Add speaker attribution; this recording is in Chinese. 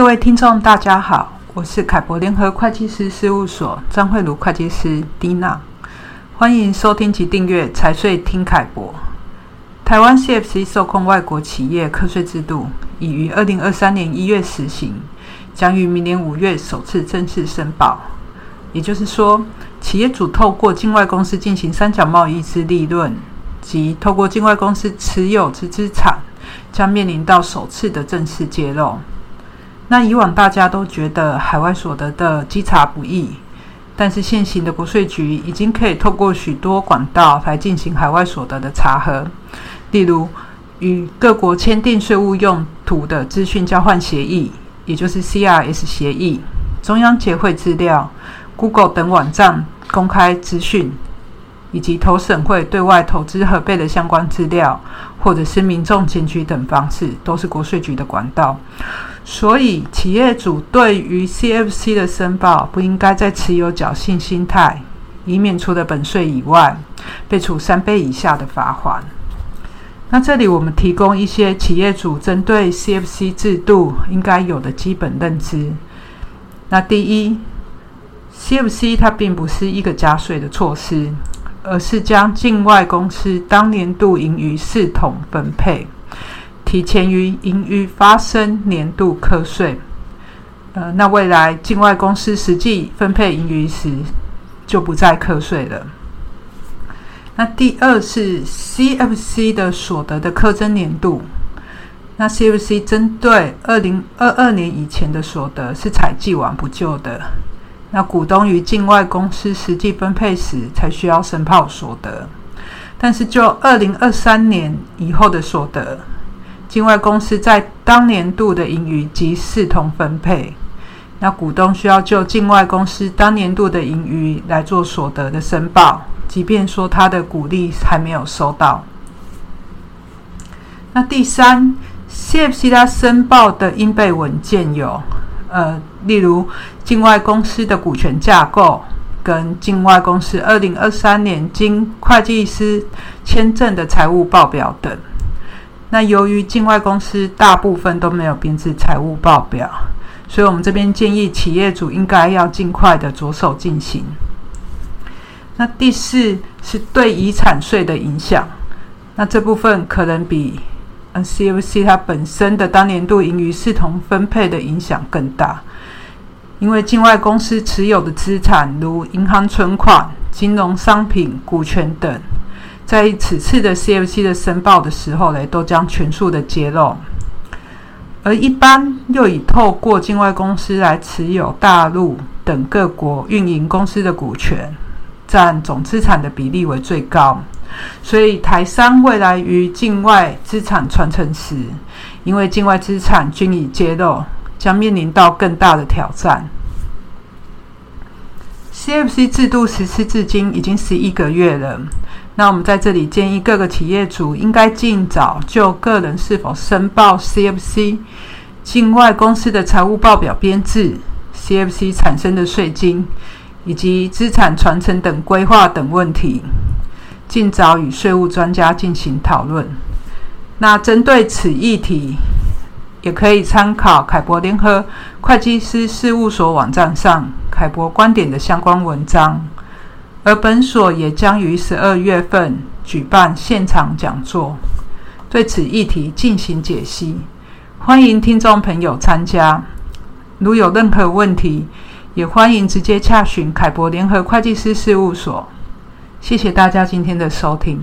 Speaker 1: 各位听众，大家好，我是凯博联合会计师事务所张惠如会计师蒂娜，欢迎收听及订阅财税听凯博。台湾 CFC 受控外国企业课税制度已于二零二三年一月实行，将于明年五月首次正式申报。也就是说，企业主透过境外公司进行三角贸易之利润，及透过境外公司持有之资产，将面临到首次的正式揭露。那以往大家都觉得海外所得的稽查不易，但是现行的国税局已经可以透过许多管道来进行海外所得的查核，例如与各国签订税务用途的资讯交换协议，也就是 CRS 协议，中央结汇资料、Google 等网站公开资讯，以及投审会对外投资核备的相关资料，或者是民众检举等方式，都是国税局的管道。所以，企业主对于 CFC 的申报，不应该再持有侥幸心态，以免除了本税以外，被处三倍以下的罚款。那这里我们提供一些企业主针对 CFC 制度应该有的基本认知。那第一，CFC 它并不是一个加税的措施，而是将境外公司当年度盈余视同分配。提前于盈余发生年度课税，呃，那未来境外公司实际分配盈余时，就不再课税了。那第二是 CFC 的所得的课征年度，那 CFC 针对二零二二年以前的所得是采既往不咎的，那股东与境外公司实际分配时才需要申报所得，但是就二零二三年以后的所得。境外公司在当年度的盈余即视同分配，那股东需要就境外公司当年度的盈余来做所得的申报，即便说他的股利还没有收到。那第三，CFC 它申报的应备文件有，呃，例如境外公司的股权架构跟境外公司二零二三年经会计师签证的财务报表等。那由于境外公司大部分都没有编制财务报表，所以我们这边建议企业主应该要尽快的着手进行。那第四是对遗产税的影响，那这部分可能比 CFC 它本身的当年度盈余视同分配的影响更大，因为境外公司持有的资产如银行存款、金融商品、股权等。在此次的 CFC 的申报的时候呢，都将全数的揭露，而一般又以透过境外公司来持有大陆等各国运营公司的股权，占总资产的比例为最高，所以台商未来于境外资产传承时，因为境外资产均已揭露，将面临到更大的挑战。CFC 制度实施至今已经十一个月了。那我们在这里建议各个企业主应该尽早就个人是否申报 CFC、境外公司的财务报表编制、CFC 产生的税金以及资产传承等规划等问题，尽早与税务专家进行讨论。那针对此议题，也可以参考凯博联合会计师事务所网站上凯博观点的相关文章。而本所也将于十二月份举办现场讲座，对此议题进行解析，欢迎听众朋友参加。如有任何问题，也欢迎直接洽询凯博联合会计师事务所。谢谢大家今天的收听。